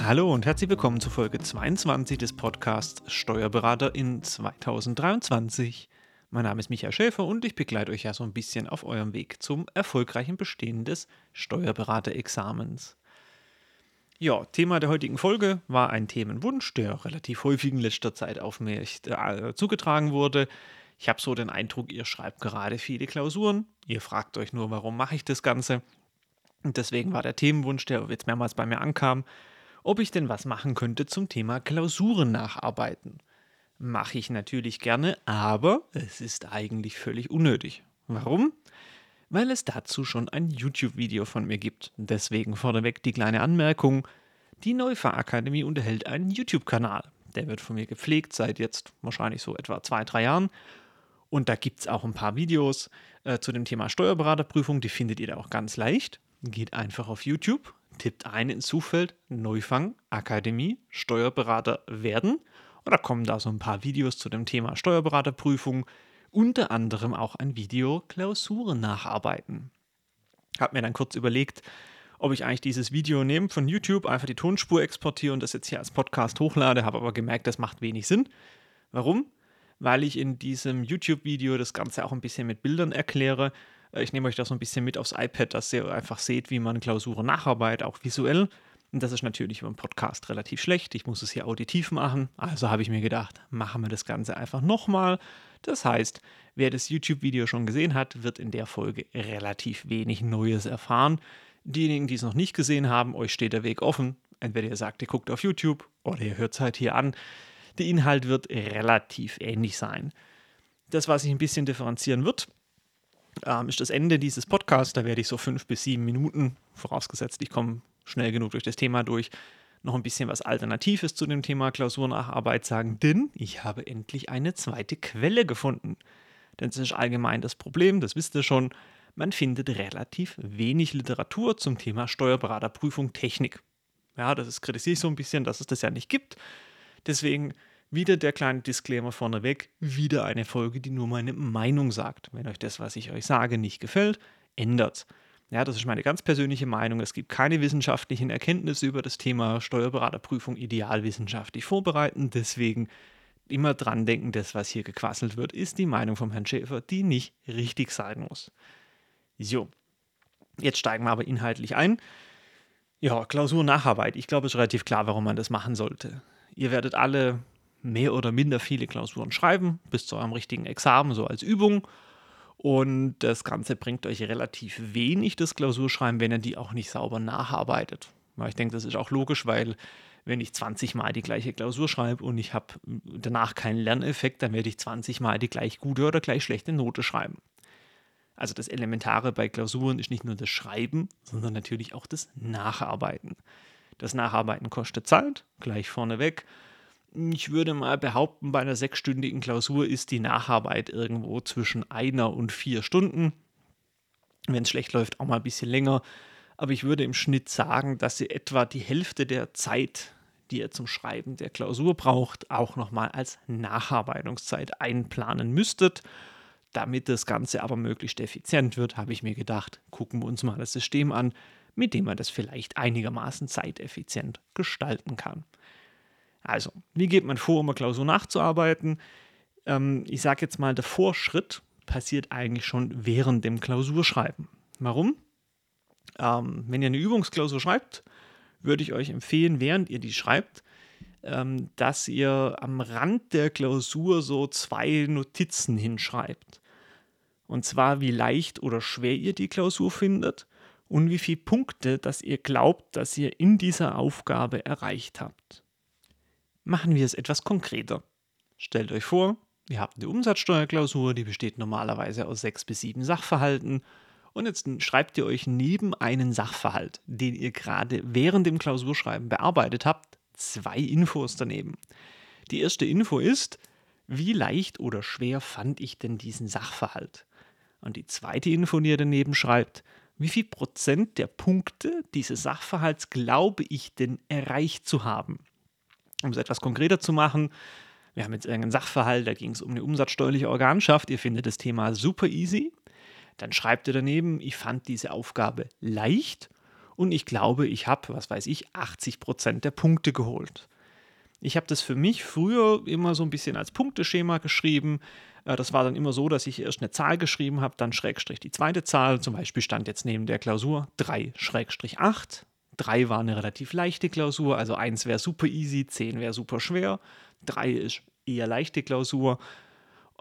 Hallo und herzlich willkommen zu Folge 22 des Podcasts Steuerberater in 2023. Mein Name ist Michael Schäfer und ich begleite euch ja so ein bisschen auf eurem Weg zum erfolgreichen Bestehen des Steuerberaterexamens. Ja, Thema der heutigen Folge war ein Themenwunsch, der relativ häufig in letzter Zeit auf mich äh, zugetragen wurde. Ich habe so den Eindruck, ihr schreibt gerade viele Klausuren. Ihr fragt euch nur, warum mache ich das Ganze? Und deswegen war der Themenwunsch, der jetzt mehrmals bei mir ankam, ob ich denn was machen könnte zum Thema Klausuren nacharbeiten. Mache ich natürlich gerne, aber es ist eigentlich völlig unnötig. Warum? Weil es dazu schon ein YouTube-Video von mir gibt. Deswegen vorneweg die kleine Anmerkung. Die Neufahrakademie unterhält einen YouTube-Kanal. Der wird von mir gepflegt seit jetzt wahrscheinlich so etwa zwei, drei Jahren. Und da gibt es auch ein paar Videos äh, zu dem Thema Steuerberaterprüfung. Die findet ihr da auch ganz leicht. Geht einfach auf YouTube, tippt ein ins Suchfeld Neufang Akademie Steuerberater werden und da kommen da so ein paar Videos zu dem Thema Steuerberaterprüfung, unter anderem auch ein Video Klausuren nacharbeiten. Hab mir dann kurz überlegt, ob ich eigentlich dieses Video nehme von YouTube, einfach die Tonspur exportiere und das jetzt hier als Podcast hochlade, habe aber gemerkt, das macht wenig Sinn. Warum? Weil ich in diesem YouTube-Video das Ganze auch ein bisschen mit Bildern erkläre ich nehme euch da so ein bisschen mit aufs iPad, dass ihr einfach seht, wie man Klausuren nacharbeitet, auch visuell. Und das ist natürlich über einen Podcast relativ schlecht. Ich muss es hier auditiv machen. Also habe ich mir gedacht, machen wir das Ganze einfach nochmal. Das heißt, wer das YouTube-Video schon gesehen hat, wird in der Folge relativ wenig Neues erfahren. Diejenigen, die es noch nicht gesehen haben, euch steht der Weg offen. Entweder ihr sagt, ihr guckt auf YouTube oder ihr hört es halt hier an. Der Inhalt wird relativ ähnlich sein. Das, was sich ein bisschen differenzieren wird, ähm, ist das Ende dieses Podcasts. Da werde ich so fünf bis sieben Minuten, vorausgesetzt, ich komme schnell genug durch das Thema durch, noch ein bisschen was Alternatives zu dem Thema Klausurnacharbeit sagen, denn ich habe endlich eine zweite Quelle gefunden. Denn es ist allgemein das Problem, das wisst ihr schon, man findet relativ wenig Literatur zum Thema Steuerberaterprüfung Technik. Ja, das ist, kritisiere ich so ein bisschen, dass es das ja nicht gibt. Deswegen wieder der kleine Disclaimer vorneweg, wieder eine Folge, die nur meine Meinung sagt. Wenn euch das, was ich euch sage, nicht gefällt, ändert's. Ja, das ist meine ganz persönliche Meinung. Es gibt keine wissenschaftlichen Erkenntnisse über das Thema Steuerberaterprüfung idealwissenschaftlich vorbereiten. Deswegen immer dran denken, das, was hier gequasselt wird, ist die Meinung vom Herrn Schäfer, die nicht richtig sein muss. So, jetzt steigen wir aber inhaltlich ein. Ja, Klausur-Nacharbeit. Ich glaube, es ist relativ klar, warum man das machen sollte. Ihr werdet alle mehr oder minder viele Klausuren schreiben, bis zu eurem richtigen Examen, so als Übung. Und das Ganze bringt euch relativ wenig, das Klausurschreiben, wenn ihr die auch nicht sauber nacharbeitet. Ich denke, das ist auch logisch, weil wenn ich 20 Mal die gleiche Klausur schreibe und ich habe danach keinen Lerneffekt, dann werde ich 20 Mal die gleich gute oder gleich schlechte Note schreiben. Also das Elementare bei Klausuren ist nicht nur das Schreiben, sondern natürlich auch das Nacharbeiten. Das Nacharbeiten kostet Zeit, gleich vorneweg. Ich würde mal behaupten, bei einer sechsstündigen Klausur ist die Nacharbeit irgendwo zwischen einer und vier Stunden. Wenn es schlecht läuft, auch mal ein bisschen länger. Aber ich würde im Schnitt sagen, dass ihr etwa die Hälfte der Zeit, die ihr zum Schreiben der Klausur braucht, auch nochmal als Nacharbeitungszeit einplanen müsstet. Damit das Ganze aber möglichst effizient wird, habe ich mir gedacht, gucken wir uns mal das System an, mit dem man das vielleicht einigermaßen zeiteffizient gestalten kann. Also, wie geht man vor, um eine Klausur nachzuarbeiten? Ähm, ich sage jetzt mal, der Vorschritt passiert eigentlich schon während dem Klausurschreiben. Warum? Ähm, wenn ihr eine Übungsklausur schreibt, würde ich euch empfehlen, während ihr die schreibt, ähm, dass ihr am Rand der Klausur so zwei Notizen hinschreibt. Und zwar, wie leicht oder schwer ihr die Klausur findet und wie viele Punkte, dass ihr glaubt, dass ihr in dieser Aufgabe erreicht habt. Machen wir es etwas konkreter. Stellt euch vor, ihr habt eine Umsatzsteuerklausur, die besteht normalerweise aus sechs bis sieben Sachverhalten. Und jetzt schreibt ihr euch neben einen Sachverhalt, den ihr gerade während dem Klausurschreiben bearbeitet habt, zwei Infos daneben. Die erste Info ist, wie leicht oder schwer fand ich denn diesen Sachverhalt? Und die zweite Info, die ihr daneben schreibt, wie viel Prozent der Punkte dieses Sachverhalts glaube ich denn erreicht zu haben? Um es etwas konkreter zu machen, wir haben jetzt irgendeinen Sachverhalt, da ging es um eine umsatzsteuerliche Organschaft. Ihr findet das Thema super easy. Dann schreibt ihr daneben, ich fand diese Aufgabe leicht und ich glaube, ich habe, was weiß ich, 80 Prozent der Punkte geholt. Ich habe das für mich früher immer so ein bisschen als Punkteschema geschrieben. Äh, das war dann immer so, dass ich erst eine Zahl geschrieben habe, dann Schrägstrich die zweite Zahl. Zum Beispiel stand jetzt neben der Klausur 3 Schrägstrich 8. 3 war eine relativ leichte Klausur, also 1 wäre super easy, 10 wäre super schwer. 3 ist eher leichte Klausur.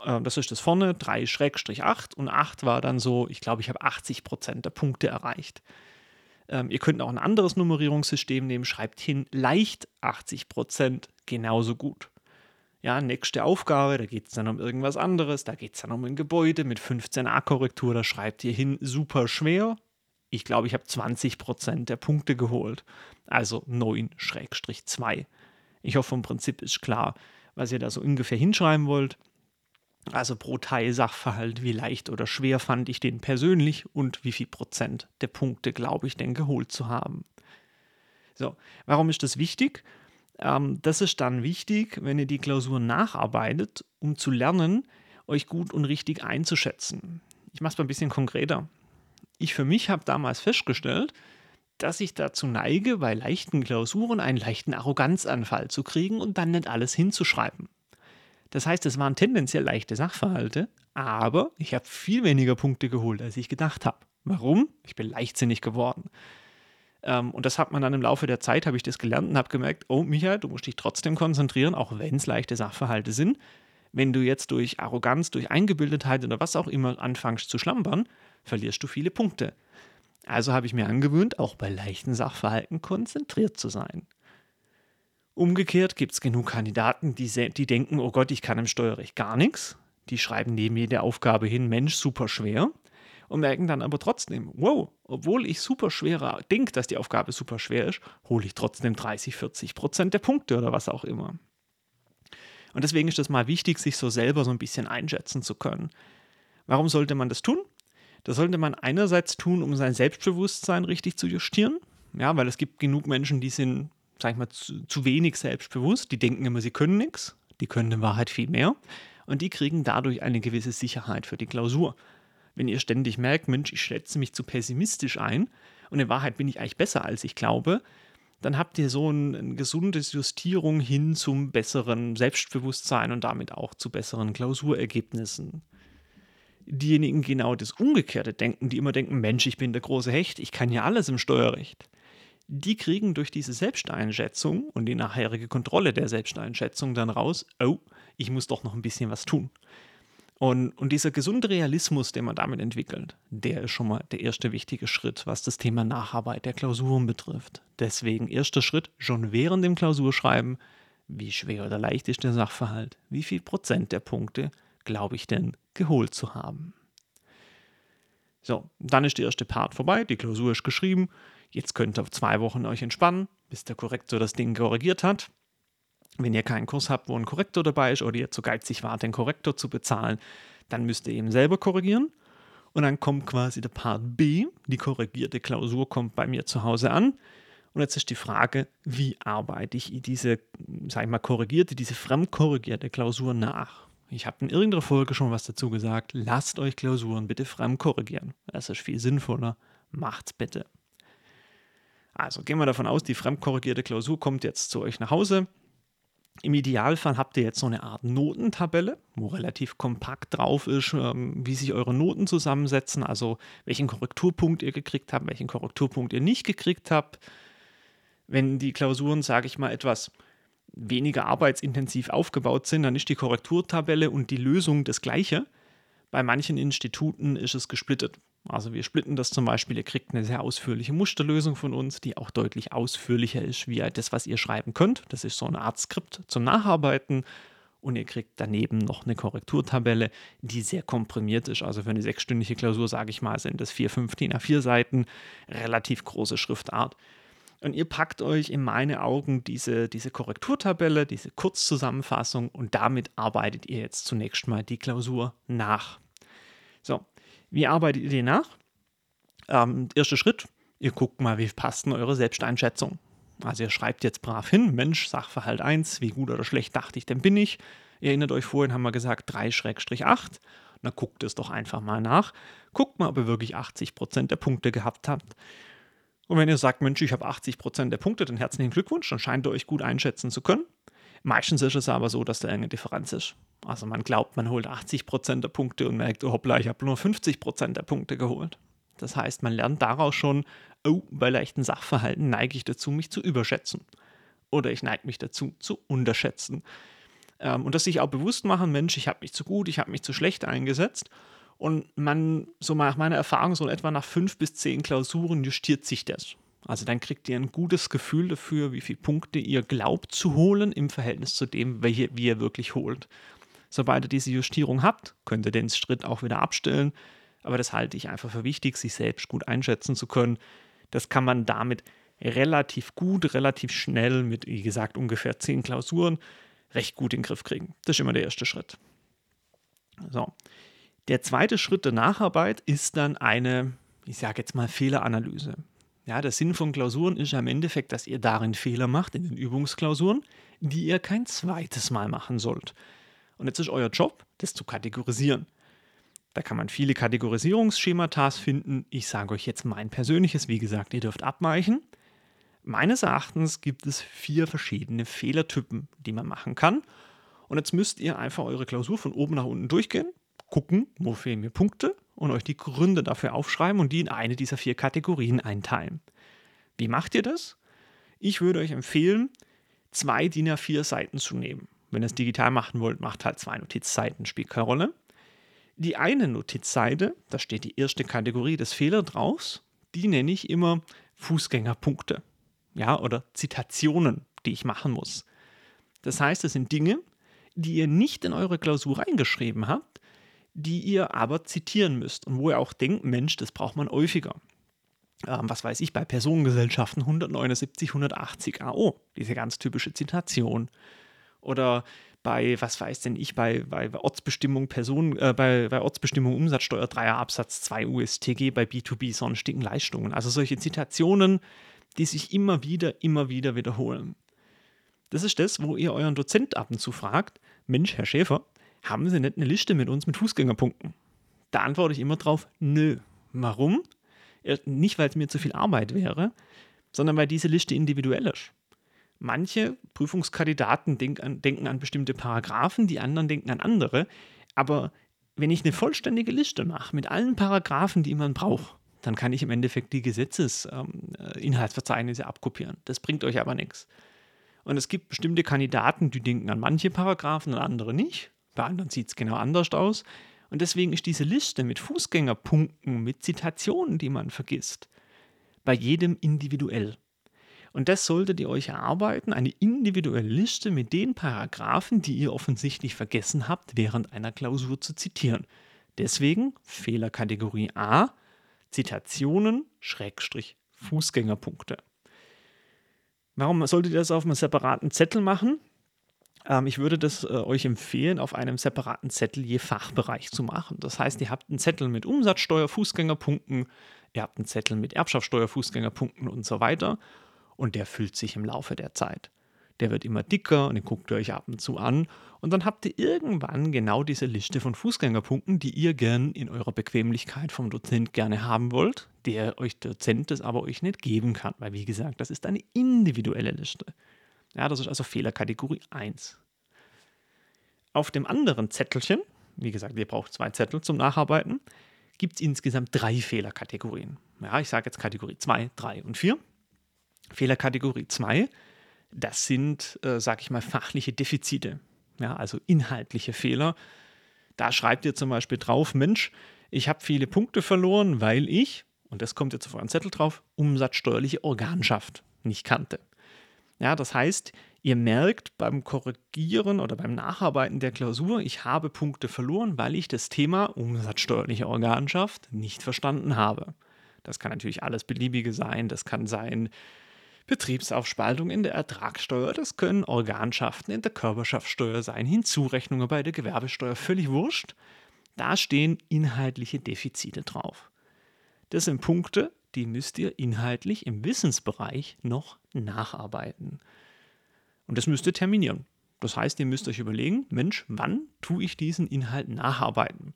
Äh, das ist das vorne, 3 Schrägstrich 8 und 8 war dann so, ich glaube, ich habe 80 Prozent der Punkte erreicht. Ähm, ihr könnt auch ein anderes Nummerierungssystem nehmen, schreibt hin leicht 80 Prozent genauso gut. Ja, nächste Aufgabe, da geht es dann um irgendwas anderes, da geht es dann um ein Gebäude mit 15a-Korrektur, da schreibt ihr hin super schwer. Ich glaube, ich habe 20 Prozent der Punkte geholt. Also 9-2. Ich hoffe, vom Prinzip ist klar, was ihr da so ungefähr hinschreiben wollt. Also pro Teil Sachverhalt, wie leicht oder schwer fand ich den persönlich und wie viel Prozent der Punkte glaube ich denn geholt zu haben. So, warum ist das wichtig? Ähm, das ist dann wichtig, wenn ihr die Klausur nacharbeitet, um zu lernen, euch gut und richtig einzuschätzen. Ich mache es mal ein bisschen konkreter. Ich für mich habe damals festgestellt, dass ich dazu neige, bei leichten Klausuren einen leichten Arroganzanfall zu kriegen und dann nicht alles hinzuschreiben. Das heißt, es waren tendenziell leichte Sachverhalte, aber ich habe viel weniger Punkte geholt, als ich gedacht habe. Warum? Ich bin leichtsinnig geworden. Ähm, und das hat man dann im Laufe der Zeit, habe ich das gelernt und habe gemerkt, oh Michael, du musst dich trotzdem konzentrieren, auch wenn es leichte Sachverhalte sind. Wenn du jetzt durch Arroganz, durch Eingebildetheit oder was auch immer anfängst zu schlampern, verlierst du viele Punkte. Also habe ich mir angewöhnt, auch bei leichten Sachverhalten konzentriert zu sein. Umgekehrt gibt es genug Kandidaten, die, die denken, oh Gott, ich kann im Steuerrecht gar nichts. Die schreiben neben jeder Aufgabe hin, Mensch, super schwer. Und merken dann aber trotzdem, wow, obwohl ich super schwerer denke, dass die Aufgabe super schwer ist, hole ich trotzdem 30, 40 Prozent der Punkte oder was auch immer. Und deswegen ist es mal wichtig, sich so selber so ein bisschen einschätzen zu können. Warum sollte man das tun? Das sollte man einerseits tun, um sein Selbstbewusstsein richtig zu justieren. Ja, weil es gibt genug Menschen, die sind sag ich mal, zu, zu wenig selbstbewusst. Die denken immer, sie können nichts. Die können in Wahrheit viel mehr. Und die kriegen dadurch eine gewisse Sicherheit für die Klausur. Wenn ihr ständig merkt, Mensch, ich schätze mich zu pessimistisch ein und in Wahrheit bin ich eigentlich besser, als ich glaube, dann habt ihr so ein, ein gesundes Justierung hin zum besseren Selbstbewusstsein und damit auch zu besseren Klausurergebnissen. Diejenigen genau das Umgekehrte denken, die immer denken, Mensch, ich bin der große Hecht, ich kann ja alles im Steuerrecht die kriegen durch diese Selbsteinschätzung und die nachherige Kontrolle der Selbsteinschätzung dann raus, oh, ich muss doch noch ein bisschen was tun. Und, und dieser gesunde Realismus, den man damit entwickelt, der ist schon mal der erste wichtige Schritt, was das Thema Nacharbeit der Klausuren betrifft. Deswegen erster Schritt schon während dem Klausurschreiben, wie schwer oder leicht ist der Sachverhalt, wie viel Prozent der Punkte glaube ich denn geholt zu haben. So, dann ist der erste Part vorbei, die Klausur ist geschrieben. Jetzt könnt ihr zwei Wochen euch entspannen, bis der Korrektor das Ding korrigiert hat. Wenn ihr keinen Kurs habt, wo ein Korrektor dabei ist oder ihr zu geizig wart, den Korrektor zu bezahlen, dann müsst ihr eben selber korrigieren. Und dann kommt quasi der Part B, die korrigierte Klausur kommt bei mir zu Hause an. Und jetzt ist die Frage, wie arbeite ich diese, sag ich mal, korrigierte, diese fremdkorrigierte Klausur nach? Ich habe in irgendeiner Folge schon was dazu gesagt. Lasst euch Klausuren bitte fremdkorrigieren. Das ist viel sinnvoller. Macht's bitte. Also gehen wir davon aus, die fremdkorrigierte Klausur kommt jetzt zu euch nach Hause. Im Idealfall habt ihr jetzt so eine Art Notentabelle, wo relativ kompakt drauf ist, ähm, wie sich eure Noten zusammensetzen, also welchen Korrekturpunkt ihr gekriegt habt, welchen Korrekturpunkt ihr nicht gekriegt habt. Wenn die Klausuren, sage ich mal, etwas weniger arbeitsintensiv aufgebaut sind, dann ist die Korrekturtabelle und die Lösung das gleiche. Bei manchen Instituten ist es gesplittet. Also wir splitten das zum Beispiel, ihr kriegt eine sehr ausführliche Musterlösung von uns, die auch deutlich ausführlicher ist wie das, was ihr schreiben könnt. Das ist so eine Art Skript zum Nacharbeiten. Und ihr kriegt daneben noch eine Korrekturtabelle, die sehr komprimiert ist. Also für eine sechsstündige Klausur, sage ich mal, sind das vier, fünf DIN A4 Seiten, relativ große Schriftart. Und ihr packt euch in meine Augen diese, diese Korrekturtabelle, diese Kurzzusammenfassung und damit arbeitet ihr jetzt zunächst mal die Klausur nach. So, wie arbeitet ihr die nach? Ähm, erster Schritt, ihr guckt mal, wie passt denn eure Selbsteinschätzung. Also ihr schreibt jetzt brav hin, Mensch, Sachverhalt 1, wie gut oder schlecht dachte ich denn bin ich. Ihr erinnert euch vorhin, haben wir gesagt 3-8. Na guckt es doch einfach mal nach. Guckt mal, ob ihr wirklich 80% der Punkte gehabt habt. Und wenn ihr sagt, Mensch, ich habe 80% der Punkte, dann herzlichen Glückwunsch, dann scheint ihr euch gut einschätzen zu können. Meistens ist es aber so, dass da eine Differenz ist. Also man glaubt, man holt 80% der Punkte und merkt, hoppla, ich habe nur 50% der Punkte geholt. Das heißt, man lernt daraus schon, oh, bei leichten Sachverhalten neige ich dazu, mich zu überschätzen. Oder ich neige mich dazu, zu unterschätzen. Ähm, und das sich auch bewusst machen, Mensch, ich habe mich zu gut, ich habe mich zu schlecht eingesetzt. Und man, so nach meiner Erfahrung, so etwa nach fünf bis zehn Klausuren justiert sich das. Also dann kriegt ihr ein gutes Gefühl dafür, wie viele Punkte ihr glaubt zu holen im Verhältnis zu dem, welche, wie ihr wirklich holt. Sobald ihr diese Justierung habt, könnt ihr den Schritt auch wieder abstellen. Aber das halte ich einfach für wichtig, sich selbst gut einschätzen zu können. Das kann man damit relativ gut, relativ schnell mit, wie gesagt, ungefähr zehn Klausuren recht gut in den Griff kriegen. Das ist immer der erste Schritt. So. Der zweite Schritt der Nacharbeit ist dann eine, ich sage jetzt mal, Fehleranalyse. Ja, der Sinn von Klausuren ist ja im Endeffekt, dass ihr darin Fehler macht, in den Übungsklausuren, die ihr kein zweites Mal machen sollt. Und jetzt ist euer Job, das zu kategorisieren. Da kann man viele Kategorisierungsschemata finden. Ich sage euch jetzt mein persönliches, wie gesagt, ihr dürft abweichen. Meines Erachtens gibt es vier verschiedene Fehlertypen, die man machen kann. Und jetzt müsst ihr einfach eure Klausur von oben nach unten durchgehen, gucken, wo fehlen mir Punkte und euch die Gründe dafür aufschreiben und die in eine dieser vier Kategorien einteilen. Wie macht ihr das? Ich würde euch empfehlen, zwei DIN A4 Seiten zu nehmen. Wenn ihr es digital machen wollt, macht halt zwei Notizseiten, spielt keine Rolle. Die eine Notizseite, da steht die erste Kategorie des Fehler draus, die nenne ich immer Fußgängerpunkte ja, oder Zitationen, die ich machen muss. Das heißt, es sind Dinge, die ihr nicht in eure Klausur reingeschrieben habt, die ihr aber zitieren müsst und wo ihr auch denkt, Mensch, das braucht man häufiger. Ähm, was weiß ich, bei Personengesellschaften 179, 180 AO, diese ganz typische Zitation. Oder bei, was weiß denn ich, bei, bei Ortsbestimmung Personen, äh, bei, bei Ortsbestimmung Umsatzsteuer 3er Absatz 2 USTG bei B2B sonstigen Leistungen. Also solche Zitationen, die sich immer wieder, immer wieder wiederholen. Das ist das, wo ihr euren Dozent ab und zu fragt, Mensch, Herr Schäfer, haben Sie nicht eine Liste mit uns mit Fußgängerpunkten? Da antworte ich immer drauf, nö. Warum? Nicht, weil es mir zu viel Arbeit wäre, sondern weil diese Liste individuell ist. Manche Prüfungskandidaten denk an, denken an bestimmte Paragraphen, die anderen denken an andere. Aber wenn ich eine vollständige Liste mache mit allen Paragraphen, die man braucht, dann kann ich im Endeffekt die Gesetzesinhaltsverzeichnisse ähm, abkopieren. Das bringt euch aber nichts. Und es gibt bestimmte Kandidaten, die denken an manche Paragraphen und andere nicht. Bei anderen sieht es genau anders aus. Und deswegen ist diese Liste mit Fußgängerpunkten, mit Zitationen, die man vergisst, bei jedem individuell. Und das solltet ihr euch erarbeiten, eine individuelle Liste mit den Paragraphen, die ihr offensichtlich vergessen habt, während einer Klausur zu zitieren. Deswegen Fehlerkategorie A, Zitationen, Schrägstrich, Fußgängerpunkte. Warum solltet ihr das auf einem separaten Zettel machen? Ähm, ich würde das äh, euch empfehlen, auf einem separaten Zettel je Fachbereich zu machen. Das heißt, ihr habt einen Zettel mit Umsatzsteuer, Fußgängerpunkten, ihr habt einen Zettel mit Erbschaftssteuer, Fußgängerpunkten und so weiter. Und der füllt sich im Laufe der Zeit der wird immer dicker und den guckt ihr euch ab und zu an. Und dann habt ihr irgendwann genau diese Liste von Fußgängerpunkten, die ihr gern in eurer Bequemlichkeit vom Dozent gerne haben wollt, der euch Dozent das aber euch nicht geben kann, weil wie gesagt, das ist eine individuelle Liste. Ja, das ist also Fehlerkategorie 1. Auf dem anderen Zettelchen, wie gesagt, ihr braucht zwei Zettel zum Nacharbeiten, gibt es insgesamt drei Fehlerkategorien. Ja, ich sage jetzt Kategorie 2, 3 und 4. Fehlerkategorie 2 das sind, äh, sag ich mal, fachliche Defizite, ja, also inhaltliche Fehler. Da schreibt ihr zum Beispiel drauf, Mensch, ich habe viele Punkte verloren, weil ich, und das kommt jetzt auf euren Zettel drauf, umsatzsteuerliche Organschaft nicht kannte. Ja, das heißt, ihr merkt beim Korrigieren oder beim Nacharbeiten der Klausur, ich habe Punkte verloren, weil ich das Thema umsatzsteuerliche Organschaft nicht verstanden habe. Das kann natürlich alles Beliebige sein. Das kann sein, Betriebsaufspaltung in der Ertragssteuer, das können Organschaften in der Körperschaftssteuer sein, Hinzurechnungen bei der Gewerbesteuer, völlig wurscht. Da stehen inhaltliche Defizite drauf. Das sind Punkte, die müsst ihr inhaltlich im Wissensbereich noch nacharbeiten. Und das müsst ihr terminieren. Das heißt, ihr müsst euch überlegen, Mensch, wann tue ich diesen Inhalt nacharbeiten?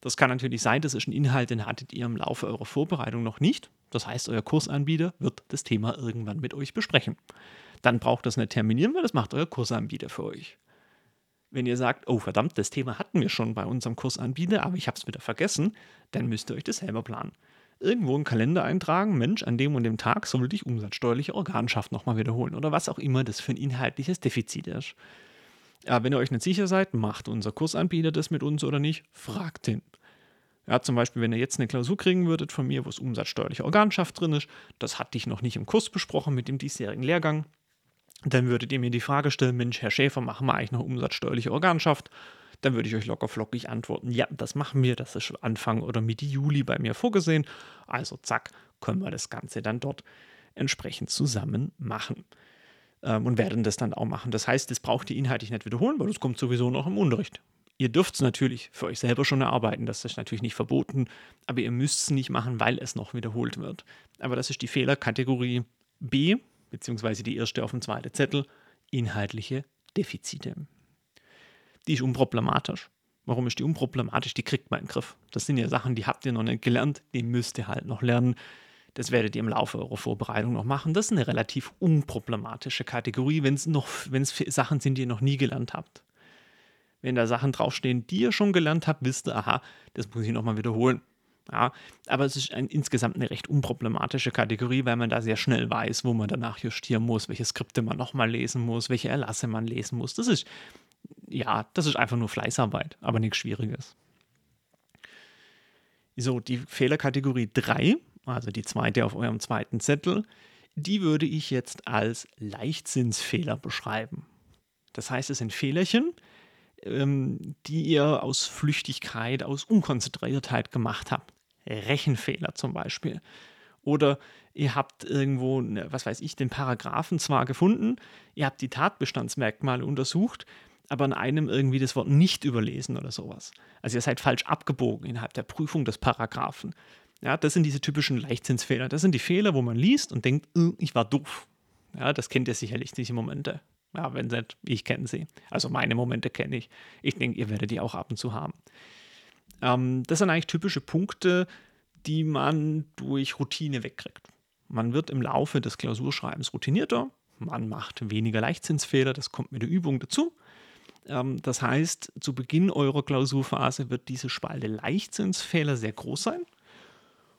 Das kann natürlich sein, das ist ein Inhalt, den hattet ihr im Laufe eurer Vorbereitung noch nicht. Das heißt, euer Kursanbieter wird das Thema irgendwann mit euch besprechen. Dann braucht das nicht terminieren, weil das macht euer Kursanbieter für euch. Wenn ihr sagt, oh verdammt, das Thema hatten wir schon bei unserem Kursanbieter, aber ich habe es wieder vergessen, dann müsst ihr euch das selber planen. Irgendwo einen Kalender eintragen, Mensch, an dem und dem Tag sollte ich umsatzsteuerliche Organschaft nochmal wiederholen oder was auch immer das für ein inhaltliches Defizit ist. Ja, wenn ihr euch nicht sicher seid, macht unser Kursanbieter das mit uns oder nicht, fragt ihn. Ja, zum Beispiel, wenn ihr jetzt eine Klausur kriegen würdet von mir, wo es umsatzsteuerliche Organschaft drin ist, das hatte ich noch nicht im Kurs besprochen mit dem diesjährigen Lehrgang, dann würdet ihr mir die Frage stellen, Mensch, Herr Schäfer, machen wir eigentlich noch umsatzsteuerliche Organschaft? Dann würde ich euch locker flockig antworten, ja, das machen wir, das ist Anfang oder Mitte Juli bei mir vorgesehen. Also zack, können wir das Ganze dann dort entsprechend zusammen machen. Ähm, und werden das dann auch machen. Das heißt, das braucht ihr inhaltlich nicht wiederholen, weil das kommt sowieso noch im Unterricht. Ihr dürft es natürlich für euch selber schon erarbeiten, das ist natürlich nicht verboten, aber ihr müsst es nicht machen, weil es noch wiederholt wird. Aber das ist die Fehlerkategorie B, beziehungsweise die erste auf dem zweiten Zettel, inhaltliche Defizite. Die ist unproblematisch. Warum ist die unproblematisch? Die kriegt man den Griff. Das sind ja Sachen, die habt ihr noch nicht gelernt, die müsst ihr halt noch lernen. Das werdet ihr im Laufe eurer Vorbereitung noch machen. Das ist eine relativ unproblematische Kategorie, wenn es wenn es Sachen sind, die ihr noch nie gelernt habt. Wenn da Sachen draufstehen, die ihr schon gelernt habt, wisst ihr, aha, das muss ich nochmal wiederholen. Ja, aber es ist ein, insgesamt eine recht unproblematische Kategorie, weil man da sehr schnell weiß, wo man danach justieren muss, welche Skripte man nochmal lesen muss, welche Erlasse man lesen muss. Das ist, ja, das ist einfach nur Fleißarbeit, aber nichts Schwieriges. So, die Fehlerkategorie 3, also die zweite auf eurem zweiten Zettel, die würde ich jetzt als Leichtsinnsfehler beschreiben. Das heißt, es sind Fehlerchen, ähm, die ihr aus Flüchtigkeit, aus Unkonzentriertheit gemacht habt. Rechenfehler zum Beispiel. Oder ihr habt irgendwo, was weiß ich, den Paragraphen zwar gefunden, ihr habt die Tatbestandsmerkmale untersucht, aber an einem irgendwie das Wort nicht überlesen oder sowas. Also ihr seid falsch abgebogen innerhalb der Prüfung des Paragraphen. Ja, das sind diese typischen Leichtsinnsfehler. Das sind die Fehler, wo man liest und denkt, äh, ich war doof. Ja, das kennt ihr sicherlich, diese Momente. Ja, wenn nicht, ich kenne sie. Also meine Momente kenne ich. Ich denke, ihr werdet die auch ab und zu haben. Ähm, das sind eigentlich typische Punkte, die man durch Routine wegkriegt. Man wird im Laufe des Klausurschreibens routinierter, man macht weniger Leichtzinsfehler, das kommt mit der Übung dazu. Ähm, das heißt, zu Beginn eurer Klausurphase wird diese Spalte Leichtzinsfehler sehr groß sein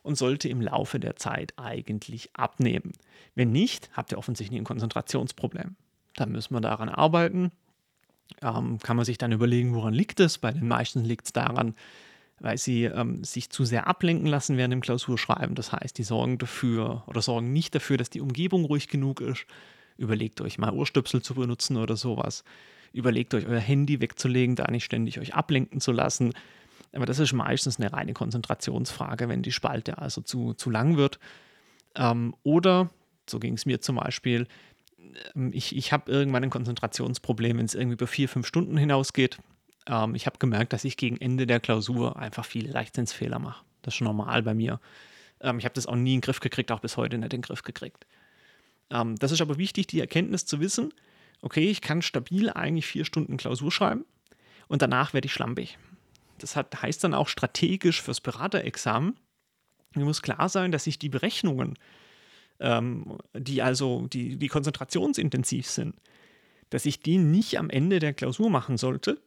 und sollte im Laufe der Zeit eigentlich abnehmen. Wenn nicht, habt ihr offensichtlich ein Konzentrationsproblem. Dann müssen wir daran arbeiten. Ähm, kann man sich dann überlegen, woran liegt es? Bei den meisten liegt es daran, weil sie ähm, sich zu sehr ablenken lassen während dem Klausurschreiben. Das heißt, die sorgen dafür oder sorgen nicht dafür, dass die Umgebung ruhig genug ist. Überlegt euch mal Ohrstöpsel zu benutzen oder sowas. Überlegt euch euer Handy wegzulegen, da nicht ständig euch ablenken zu lassen. Aber das ist meistens eine reine Konzentrationsfrage, wenn die Spalte also zu, zu lang wird. Ähm, oder, so ging es mir zum Beispiel, ähm, ich, ich habe irgendwann ein Konzentrationsproblem, wenn es irgendwie über vier, fünf Stunden hinausgeht. Ähm, ich habe gemerkt, dass ich gegen Ende der Klausur einfach viele Leichtsinnsfehler mache. Das ist schon normal bei mir. Ähm, ich habe das auch nie in den Griff gekriegt, auch bis heute nicht in den Griff gekriegt. Ähm, das ist aber wichtig, die Erkenntnis zu wissen, okay, ich kann stabil eigentlich vier Stunden Klausur schreiben und danach werde ich schlampig. Das hat, heißt dann auch strategisch fürs Beraterexamen, mir muss klar sein, dass ich die Berechnungen, ähm, die also die, die konzentrationsintensiv sind, dass ich die nicht am Ende der Klausur machen sollte,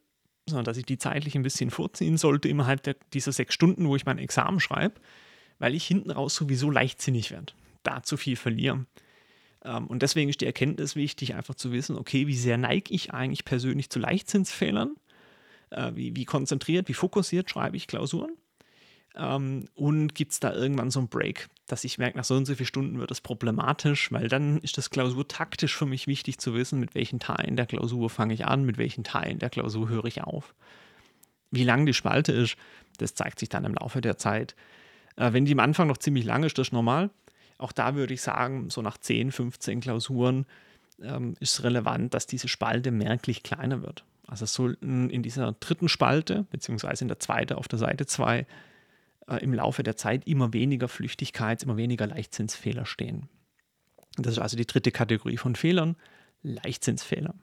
sondern dass ich die zeitlich ein bisschen vorziehen sollte innerhalb der, dieser sechs Stunden, wo ich mein Examen schreibe, weil ich hinten raus sowieso leichtsinnig werde, da zu viel verliere. Ähm, und deswegen ist die Erkenntnis wichtig, einfach zu wissen, okay, wie sehr neige ich eigentlich persönlich zu Leichtzinsfehlern? Äh, wie, wie konzentriert, wie fokussiert schreibe ich Klausuren? Ähm, und gibt es da irgendwann so einen Break, dass ich merke, nach so und so vielen Stunden wird es problematisch, weil dann ist das Klausur taktisch für mich wichtig zu wissen, mit welchen Teilen der Klausur fange ich an, mit welchen Teilen der Klausur höre ich auf. Wie lang die Spalte ist, das zeigt sich dann im Laufe der Zeit. Äh, wenn die am Anfang noch ziemlich lang ist, das ist normal. Auch da würde ich sagen, so nach 10, 15 Klausuren ähm, ist relevant, dass diese Spalte merklich kleiner wird. Also sollten in dieser dritten Spalte, beziehungsweise in der zweiten auf der Seite 2, äh, im Laufe der Zeit immer weniger Flüchtigkeits-, immer weniger Leichtzinsfehler stehen. Das ist also die dritte Kategorie von Fehlern, Leichtzinsfehler.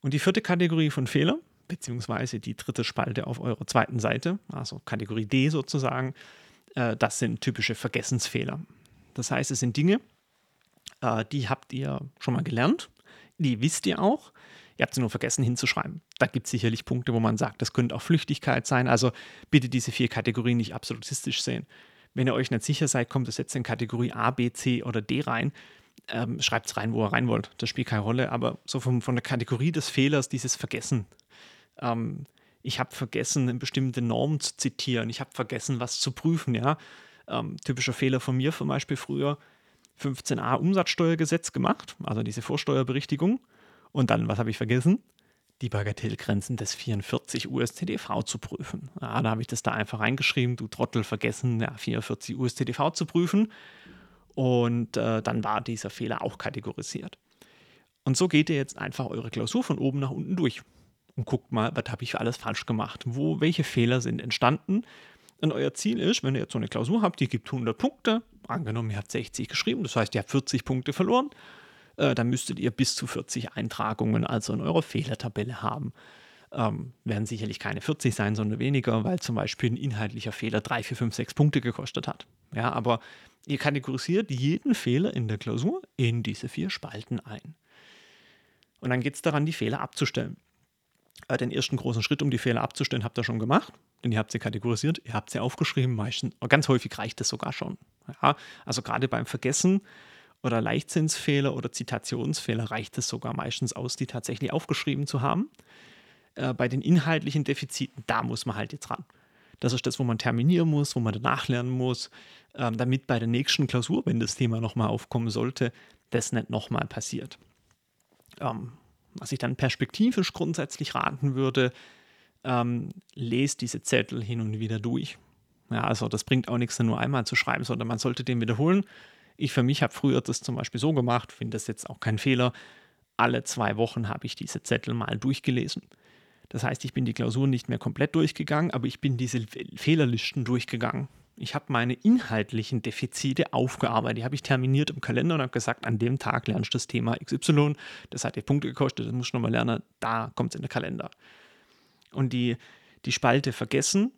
Und die vierte Kategorie von Fehlern, beziehungsweise die dritte Spalte auf eurer zweiten Seite, also Kategorie D sozusagen, das sind typische Vergessensfehler. Das heißt, es sind Dinge, äh, die habt ihr schon mal gelernt, die wisst ihr auch, ihr habt sie nur vergessen hinzuschreiben. Da gibt es sicherlich Punkte, wo man sagt, das könnte auch Flüchtigkeit sein. Also bitte diese vier Kategorien nicht absolutistisch sehen. Wenn ihr euch nicht sicher seid, kommt es jetzt in Kategorie A, B, C oder D rein. Ähm, Schreibt es rein, wo ihr rein wollt. Das spielt keine Rolle. Aber so vom, von der Kategorie des Fehlers, dieses Vergessen. Ähm, ich habe vergessen, eine bestimmte Norm zu zitieren. Ich habe vergessen, was zu prüfen. Ja? Ähm, typischer Fehler von mir zum Beispiel früher 15a Umsatzsteuergesetz gemacht, also diese Vorsteuerberichtigung. Und dann, was habe ich vergessen? Die Bagatellgrenzen des 44 USTDV zu prüfen. Ja, da habe ich das da einfach reingeschrieben, du Trottel vergessen, ja, 44 USTDV zu prüfen. Und äh, dann war dieser Fehler auch kategorisiert. Und so geht ihr jetzt einfach eure Klausur von oben nach unten durch und guckt mal, was habe ich alles falsch gemacht, wo, welche Fehler sind entstanden. Und euer Ziel ist, wenn ihr jetzt so eine Klausur habt, die gibt 100 Punkte, angenommen, ihr habt 60 geschrieben, das heißt, ihr habt 40 Punkte verloren, äh, dann müsstet ihr bis zu 40 Eintragungen also in eurer Fehlertabelle haben. Ähm, werden sicherlich keine 40 sein, sondern weniger, weil zum Beispiel ein inhaltlicher Fehler 3, 4, 5, 6 Punkte gekostet hat. Ja, aber ihr kategorisiert jeden Fehler in der Klausur in diese vier Spalten ein. Und dann geht es daran, die Fehler abzustellen. Äh, den ersten großen Schritt, um die Fehler abzustellen, habt ihr schon gemacht, denn ihr habt sie kategorisiert, ihr habt sie aufgeschrieben, meistens, ganz häufig reicht es sogar schon. Ja, also gerade beim Vergessen oder Leichtsinnsfehler oder Zitationsfehler reicht es sogar meistens aus, die tatsächlich aufgeschrieben zu haben. Äh, bei den inhaltlichen Defiziten, da muss man halt jetzt ran. Das ist das, wo man terminieren muss, wo man danach lernen muss, ähm, damit bei der nächsten Klausur, wenn das Thema nochmal aufkommen sollte, das nicht nochmal passiert. Ähm, was ich dann perspektivisch grundsätzlich raten würde, ähm, lest diese Zettel hin und wieder durch. Ja, also das bringt auch nichts, nur einmal zu schreiben, sondern man sollte den wiederholen. Ich für mich habe früher das zum Beispiel so gemacht, finde das jetzt auch kein Fehler. Alle zwei Wochen habe ich diese Zettel mal durchgelesen. Das heißt, ich bin die Klausuren nicht mehr komplett durchgegangen, aber ich bin diese Fehlerlisten durchgegangen. Ich habe meine inhaltlichen Defizite aufgearbeitet. Die habe ich terminiert im Kalender und habe gesagt, an dem Tag lernst du das Thema XY. Das hat dir Punkte gekostet, das musst du nochmal lernen. Da kommt es in den Kalender. Und die, die Spalte vergessen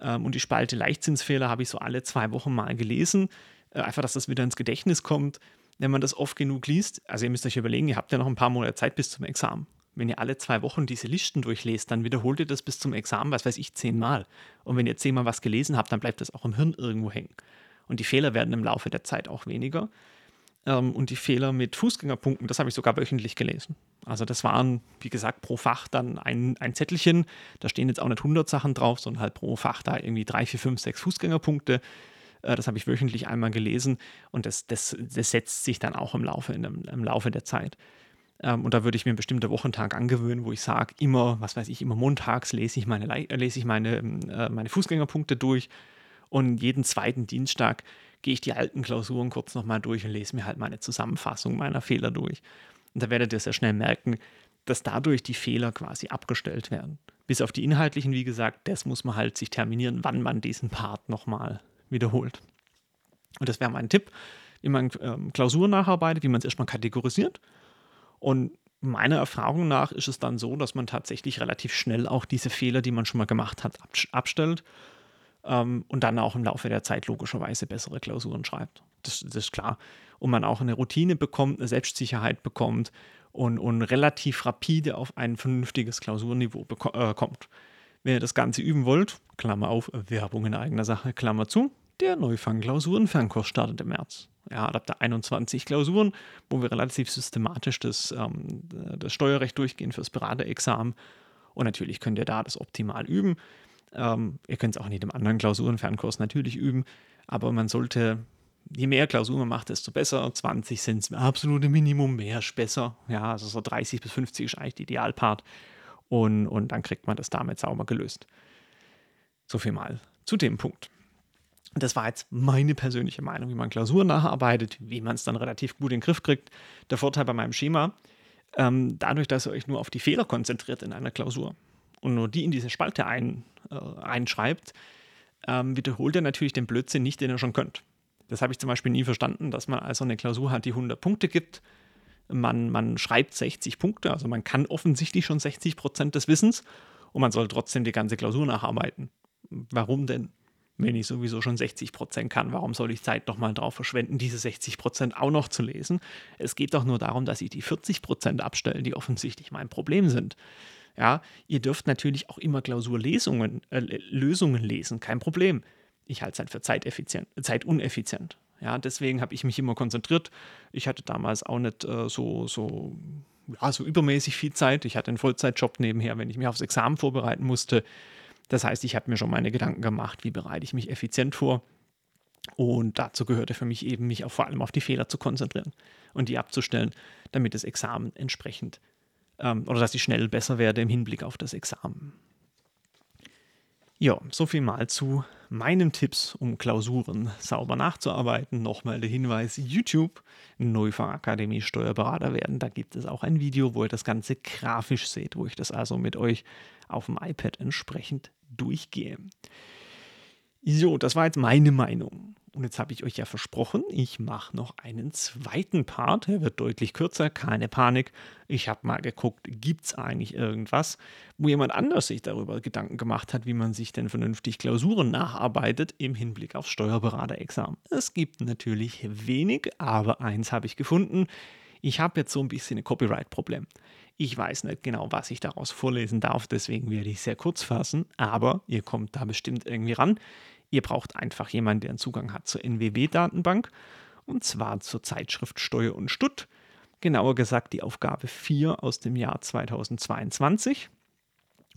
ähm, und die Spalte Leichtzinsfehler habe ich so alle zwei Wochen mal gelesen. Äh, einfach, dass das wieder ins Gedächtnis kommt. Wenn man das oft genug liest, also ihr müsst euch überlegen, ihr habt ja noch ein paar Monate Zeit bis zum Examen. Wenn ihr alle zwei Wochen diese Listen durchlest, dann wiederholt ihr das bis zum Examen, was weiß ich, zehnmal. Und wenn ihr zehnmal was gelesen habt, dann bleibt das auch im Hirn irgendwo hängen. Und die Fehler werden im Laufe der Zeit auch weniger. Ähm, und die Fehler mit Fußgängerpunkten, das habe ich sogar wöchentlich gelesen. Also das waren, wie gesagt, pro Fach dann ein, ein Zettelchen. Da stehen jetzt auch nicht 100 Sachen drauf, sondern halt pro Fach da irgendwie drei, vier, fünf, sechs Fußgängerpunkte. Äh, das habe ich wöchentlich einmal gelesen und das, das, das setzt sich dann auch im Laufe, in, im Laufe der Zeit. Ähm, und da würde ich mir einen bestimmten Wochentag angewöhnen, wo ich sage, immer, was weiß ich, immer montags lese ich meine, lese ich meine, äh, meine Fußgängerpunkte durch und jeden zweiten Dienstag gehe ich die alten Klausuren kurz nochmal durch und lese mir halt meine Zusammenfassung meiner Fehler durch. Und da werdet ihr sehr schnell merken, dass dadurch die Fehler quasi abgestellt werden. Bis auf die inhaltlichen, wie gesagt, das muss man halt sich terminieren, wann man diesen Part nochmal wiederholt. Und das wäre mein Tipp, wie man ähm, Klausuren nacharbeitet, wie man es erstmal kategorisiert. Und meiner Erfahrung nach ist es dann so, dass man tatsächlich relativ schnell auch diese Fehler, die man schon mal gemacht hat, abstellt ähm, und dann auch im Laufe der Zeit logischerweise bessere Klausuren schreibt. Das, das, ist klar. Und man auch eine Routine bekommt, eine Selbstsicherheit bekommt und, und relativ rapide auf ein vernünftiges Klausurniveau äh, kommt. Wenn ihr das Ganze üben wollt, Klammer auf, Werbung in eigener Sache, Klammer zu, der Neufang-Klausuren-Fernkurs startet im März. Ja, Adapter 21 Klausuren, wo wir relativ systematisch das, ähm, das Steuerrecht durchgehen fürs Beraterexamen. Und natürlich könnt ihr da das optimal üben. Ähm, ihr könnt es auch in jedem anderen Klausurenfernkurs natürlich üben, aber man sollte, je mehr Klausuren man macht, desto besser. 20 sind das absolute Minimum, mehr ist besser. Ja, also so 30 bis 50 ist eigentlich der Idealpart. Und, und dann kriegt man das damit sauber gelöst. So viel mal zu dem Punkt. Das war jetzt meine persönliche Meinung, wie man Klausuren nacharbeitet, wie man es dann relativ gut in den Griff kriegt. Der Vorteil bei meinem Schema, ähm, dadurch, dass ihr euch nur auf die Fehler konzentriert in einer Klausur und nur die in diese Spalte ein, äh, einschreibt, ähm, wiederholt ihr natürlich den Blödsinn nicht, den ihr schon könnt. Das habe ich zum Beispiel nie verstanden, dass man also eine Klausur hat, die 100 Punkte gibt man, man schreibt 60 Punkte, also man kann offensichtlich schon 60 Prozent des Wissens und man soll trotzdem die ganze Klausur nacharbeiten. Warum denn? Wenn ich sowieso schon 60 Prozent kann, warum soll ich Zeit nochmal drauf verschwenden, diese 60 Prozent auch noch zu lesen? Es geht doch nur darum, dass ich die 40 Prozent abstelle, die offensichtlich mein Problem sind. Ja, ihr dürft natürlich auch immer Klausurlesungen, äh, Lösungen lesen, kein Problem. Ich halte es halt für zeiteffizient, zeituneffizient. Ja, deswegen habe ich mich immer konzentriert. Ich hatte damals auch nicht äh, so, so, ja, so übermäßig viel Zeit. Ich hatte einen Vollzeitjob nebenher, wenn ich mich aufs Examen vorbereiten musste. Das heißt, ich habe mir schon meine Gedanken gemacht, wie bereite ich mich effizient vor. Und dazu gehörte für mich eben, mich auch vor allem auf die Fehler zu konzentrieren und die abzustellen, damit das Examen entsprechend ähm, oder dass ich schnell besser werde im Hinblick auf das Examen. Ja, so viel mal zu meinen Tipps, um Klausuren sauber nachzuarbeiten. Nochmal der Hinweis: YouTube, Neufachakademie Steuerberater werden. Da gibt es auch ein Video, wo ihr das Ganze grafisch seht, wo ich das also mit euch auf dem iPad entsprechend durchgehe. So, das war jetzt meine Meinung. Und jetzt habe ich euch ja versprochen, ich mache noch einen zweiten Part. Er wird deutlich kürzer, keine Panik. Ich habe mal geguckt, gibt es eigentlich irgendwas, wo jemand anders sich darüber Gedanken gemacht hat, wie man sich denn vernünftig Klausuren nacharbeitet im Hinblick aufs Steuerberaterexamen. Es gibt natürlich wenig, aber eins habe ich gefunden. Ich habe jetzt so ein bisschen ein Copyright-Problem. Ich weiß nicht genau, was ich daraus vorlesen darf, deswegen werde ich sehr kurz fassen, aber ihr kommt da bestimmt irgendwie ran. Ihr braucht einfach jemanden, der einen Zugang hat zur NWW-Datenbank und zwar zur Zeitschrift Steuer und Stutt. Genauer gesagt die Aufgabe 4 aus dem Jahr 2022.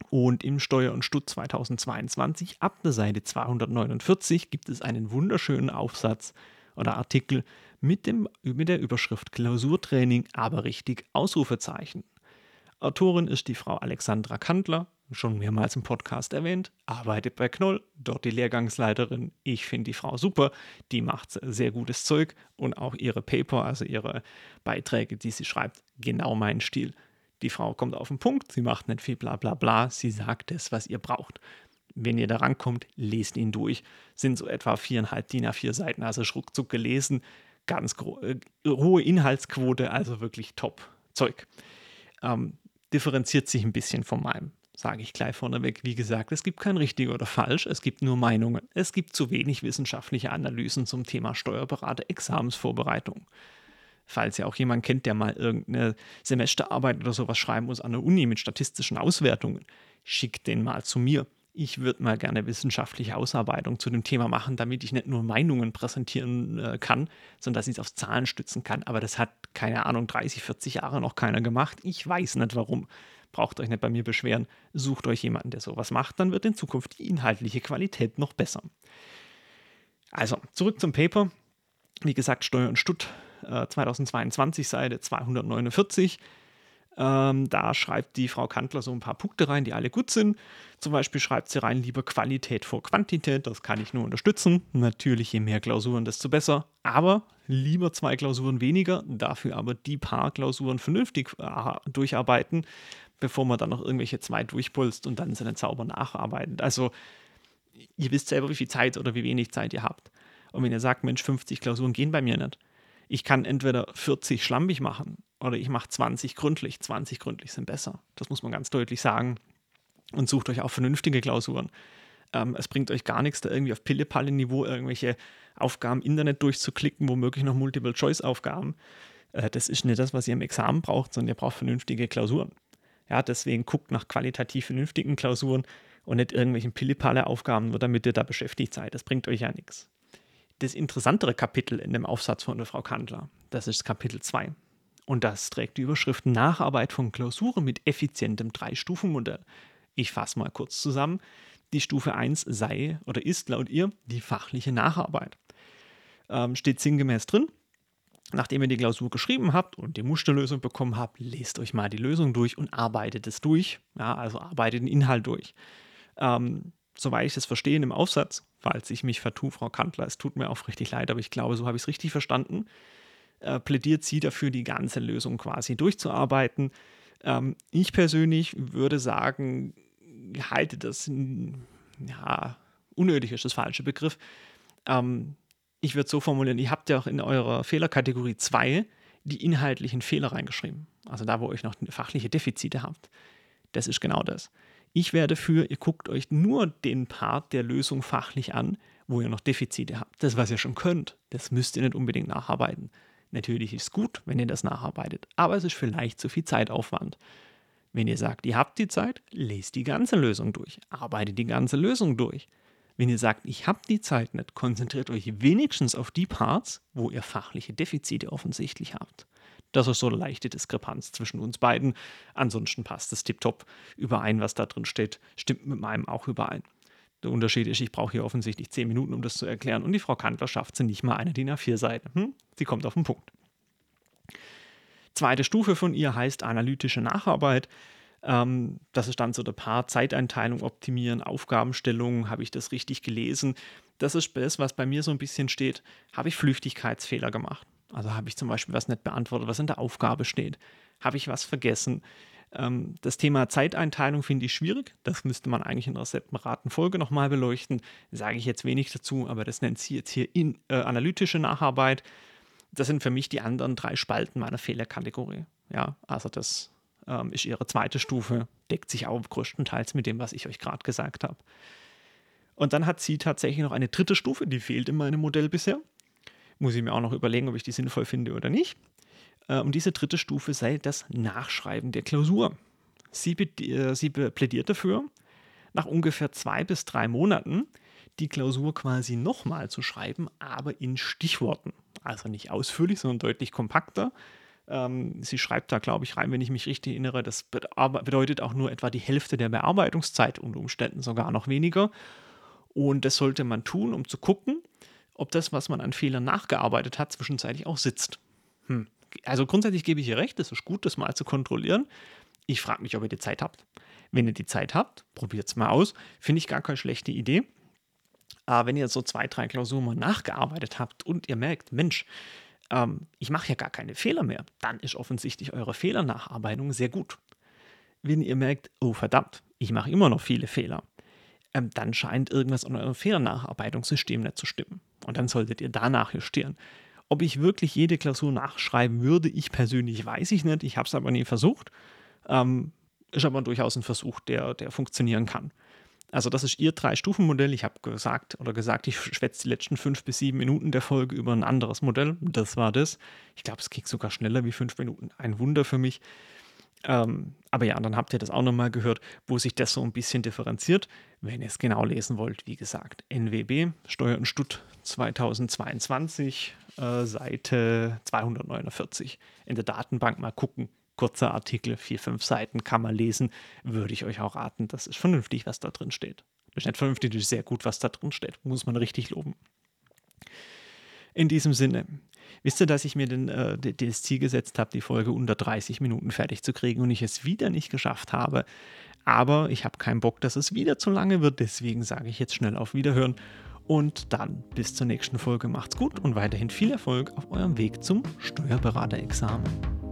Und im Steuer und Stutt 2022 ab der Seite 249 gibt es einen wunderschönen Aufsatz oder Artikel mit, dem, mit der Überschrift Klausurtraining, aber richtig Ausrufezeichen. Autorin ist die Frau Alexandra Kandler schon mehrmals im Podcast erwähnt, arbeitet bei Knoll, dort die Lehrgangsleiterin. Ich finde die Frau super, die macht sehr gutes Zeug und auch ihre Paper, also ihre Beiträge, die sie schreibt, genau mein Stil. Die Frau kommt auf den Punkt, sie macht nicht viel bla bla bla, sie sagt es, was ihr braucht. Wenn ihr da rankommt, lest ihn durch. Sind so etwa viereinhalb DIN A4 Seiten, also ruckzuck gelesen. Ganz äh, hohe Inhaltsquote, also wirklich top Zeug. Ähm, differenziert sich ein bisschen von meinem sage ich gleich vorneweg. Wie gesagt, es gibt kein richtig oder falsch, es gibt nur Meinungen. Es gibt zu wenig wissenschaftliche Analysen zum Thema Steuerberater Examensvorbereitung. Falls ihr auch jemanden kennt, der mal irgendeine Semesterarbeit oder sowas schreiben muss an der Uni mit statistischen Auswertungen, schickt den mal zu mir. Ich würde mal gerne wissenschaftliche Ausarbeitung zu dem Thema machen, damit ich nicht nur Meinungen präsentieren äh, kann, sondern dass ich es auf Zahlen stützen kann. Aber das hat, keine Ahnung, 30, 40 Jahre noch keiner gemacht. Ich weiß nicht warum braucht euch nicht bei mir beschweren, sucht euch jemanden, der sowas macht, dann wird in Zukunft die inhaltliche Qualität noch besser. Also, zurück zum Paper. Wie gesagt, Steuer und Stutt äh, 2022, Seite 249. Ähm, da schreibt die Frau Kantler so ein paar Punkte rein, die alle gut sind. Zum Beispiel schreibt sie rein, lieber Qualität vor Quantität. Das kann ich nur unterstützen. Natürlich, je mehr Klausuren, desto besser. Aber lieber zwei Klausuren weniger, dafür aber die paar Klausuren vernünftig äh, durcharbeiten, bevor man dann noch irgendwelche zwei durchpulst und dann seinen Zauber nacharbeitet. Also ihr wisst selber, wie viel Zeit oder wie wenig Zeit ihr habt. Und wenn ihr sagt, Mensch, 50 Klausuren gehen bei mir nicht, ich kann entweder 40 schlampig machen oder ich mache 20 gründlich. 20 gründlich sind besser. Das muss man ganz deutlich sagen. Und sucht euch auch vernünftige Klausuren. Ähm, es bringt euch gar nichts, da irgendwie auf Pille-Palle-Niveau irgendwelche Aufgaben im Internet durchzuklicken, womöglich noch Multiple-Choice-Aufgaben. Äh, das ist nicht das, was ihr im Examen braucht, sondern ihr braucht vernünftige Klausuren. Ja, deswegen guckt nach qualitativ vernünftigen Klausuren und nicht irgendwelchen Pillepalle-Aufgaben, damit ihr da beschäftigt seid. Das bringt euch ja nichts. Das interessantere Kapitel in dem Aufsatz von der Frau Kandler, das ist Kapitel 2. Und das trägt die Überschrift Nacharbeit von Klausuren mit effizientem Drei-Stufen-Modell. Ich fasse mal kurz zusammen. Die Stufe 1 sei oder ist laut ihr die fachliche Nacharbeit. Ähm, steht sinngemäß drin, Nachdem ihr die Klausur geschrieben habt und die Musterlösung bekommen habt, lest euch mal die Lösung durch und arbeitet es durch. Ja, also arbeitet den Inhalt durch. Ähm, soweit ich das verstehe im Aufsatz, falls ich mich vertue, Frau Kantler, es tut mir auch richtig leid, aber ich glaube, so habe ich es richtig verstanden, äh, plädiert sie dafür, die ganze Lösung quasi durchzuarbeiten. Ähm, ich persönlich würde sagen, halte das, ja, unnötig ist das falsche Begriff. Ähm, ich würde so formulieren, ihr habt ja auch in eurer Fehlerkategorie 2 die inhaltlichen Fehler reingeschrieben. Also da, wo ihr noch fachliche Defizite habt. Das ist genau das. Ich wäre dafür, ihr guckt euch nur den Part der Lösung fachlich an, wo ihr noch Defizite habt. Das, was ihr schon könnt, das müsst ihr nicht unbedingt nacharbeiten. Natürlich ist es gut, wenn ihr das nacharbeitet, aber es ist vielleicht zu viel Zeitaufwand. Wenn ihr sagt, ihr habt die Zeit, lest die ganze Lösung durch, arbeitet die ganze Lösung durch. Wenn ihr sagt, ich habe die Zeit nicht, konzentriert euch wenigstens auf die Parts, wo ihr fachliche Defizite offensichtlich habt. Das ist so eine leichte Diskrepanz zwischen uns beiden. Ansonsten passt es tiptop überein, was da drin steht. Stimmt mit meinem auch überein. Der Unterschied ist, ich brauche hier offensichtlich zehn Minuten, um das zu erklären. Und die Frau Kantler schafft sie nicht mal eine DIN A4-Seite. Hm? Sie kommt auf den Punkt. Zweite Stufe von ihr heißt analytische Nacharbeit. Ähm, das ist dann so der Part Zeiteinteilung optimieren, Aufgabenstellung. Habe ich das richtig gelesen? Das ist das, was bei mir so ein bisschen steht. Habe ich Flüchtigkeitsfehler gemacht? Also habe ich zum Beispiel was nicht beantwortet, was in der Aufgabe steht? Habe ich was vergessen? Ähm, das Thema Zeiteinteilung finde ich schwierig. Das müsste man eigentlich in einer separaten Folge nochmal beleuchten. Sage ich jetzt wenig dazu, aber das nennt sie jetzt hier in, äh, analytische Nacharbeit. Das sind für mich die anderen drei Spalten meiner Fehlerkategorie. Ja, also das ähm, ist ihre zweite Stufe, deckt sich auch größtenteils mit dem, was ich euch gerade gesagt habe. Und dann hat sie tatsächlich noch eine dritte Stufe, die fehlt in meinem Modell bisher. Muss ich mir auch noch überlegen, ob ich die sinnvoll finde oder nicht. Äh, und diese dritte Stufe sei das Nachschreiben der Klausur. Sie, äh, sie plädiert dafür, nach ungefähr zwei bis drei Monaten die Klausur quasi nochmal zu schreiben, aber in Stichworten. Also nicht ausführlich, sondern deutlich kompakter. Ähm, sie schreibt da, glaube ich, rein, wenn ich mich richtig erinnere, das bedeutet auch nur etwa die Hälfte der Bearbeitungszeit, unter Umständen sogar noch weniger. Und das sollte man tun, um zu gucken, ob das, was man an Fehlern nachgearbeitet hat, zwischenzeitlich auch sitzt. Hm. Also grundsätzlich gebe ich ihr recht, es ist gut, das mal zu kontrollieren. Ich frage mich, ob ihr die Zeit habt. Wenn ihr die Zeit habt, probiert es mal aus. Finde ich gar keine schlechte Idee. Aber wenn ihr so zwei, drei Klausuren mal nachgearbeitet habt und ihr merkt, Mensch, ähm, ich mache ja gar keine Fehler mehr, dann ist offensichtlich eure Fehlernacharbeitung sehr gut. Wenn ihr merkt, oh verdammt, ich mache immer noch viele Fehler, ähm, dann scheint irgendwas an eurem Fehlernacharbeitungssystem nicht zu stimmen. Und dann solltet ihr danach justieren. Ob ich wirklich jede Klausur nachschreiben würde, ich persönlich weiß ich nicht. Ich habe es aber nie versucht. Ähm, ist aber durchaus ein Versuch, der, der funktionieren kann. Also das ist ihr Drei-Stufen-Modell. Ich habe gesagt oder gesagt, ich schwätze die letzten fünf bis sieben Minuten der Folge über ein anderes Modell. Das war das. Ich glaube, es ging sogar schneller wie fünf Minuten. Ein Wunder für mich. Ähm, aber ja, dann habt ihr das auch nochmal gehört, wo sich das so ein bisschen differenziert. Wenn ihr es genau lesen wollt, wie gesagt, NWB, Steuer und Stutt 2022, äh, Seite 249. In der Datenbank mal gucken. Kurzer Artikel, vier, fünf Seiten, kann man lesen. Würde ich euch auch raten. Das ist vernünftig, was da drin steht. Das ist nicht vernünftig, das ist sehr gut, was da drin steht. Muss man richtig loben. In diesem Sinne, wisst ihr, dass ich mir den, äh, das Ziel gesetzt habe, die Folge unter 30 Minuten fertig zu kriegen und ich es wieder nicht geschafft habe. Aber ich habe keinen Bock, dass es wieder zu lange wird. Deswegen sage ich jetzt schnell auf Wiederhören. Und dann bis zur nächsten Folge. Macht's gut und weiterhin viel Erfolg auf eurem Weg zum Steuerberaterexamen.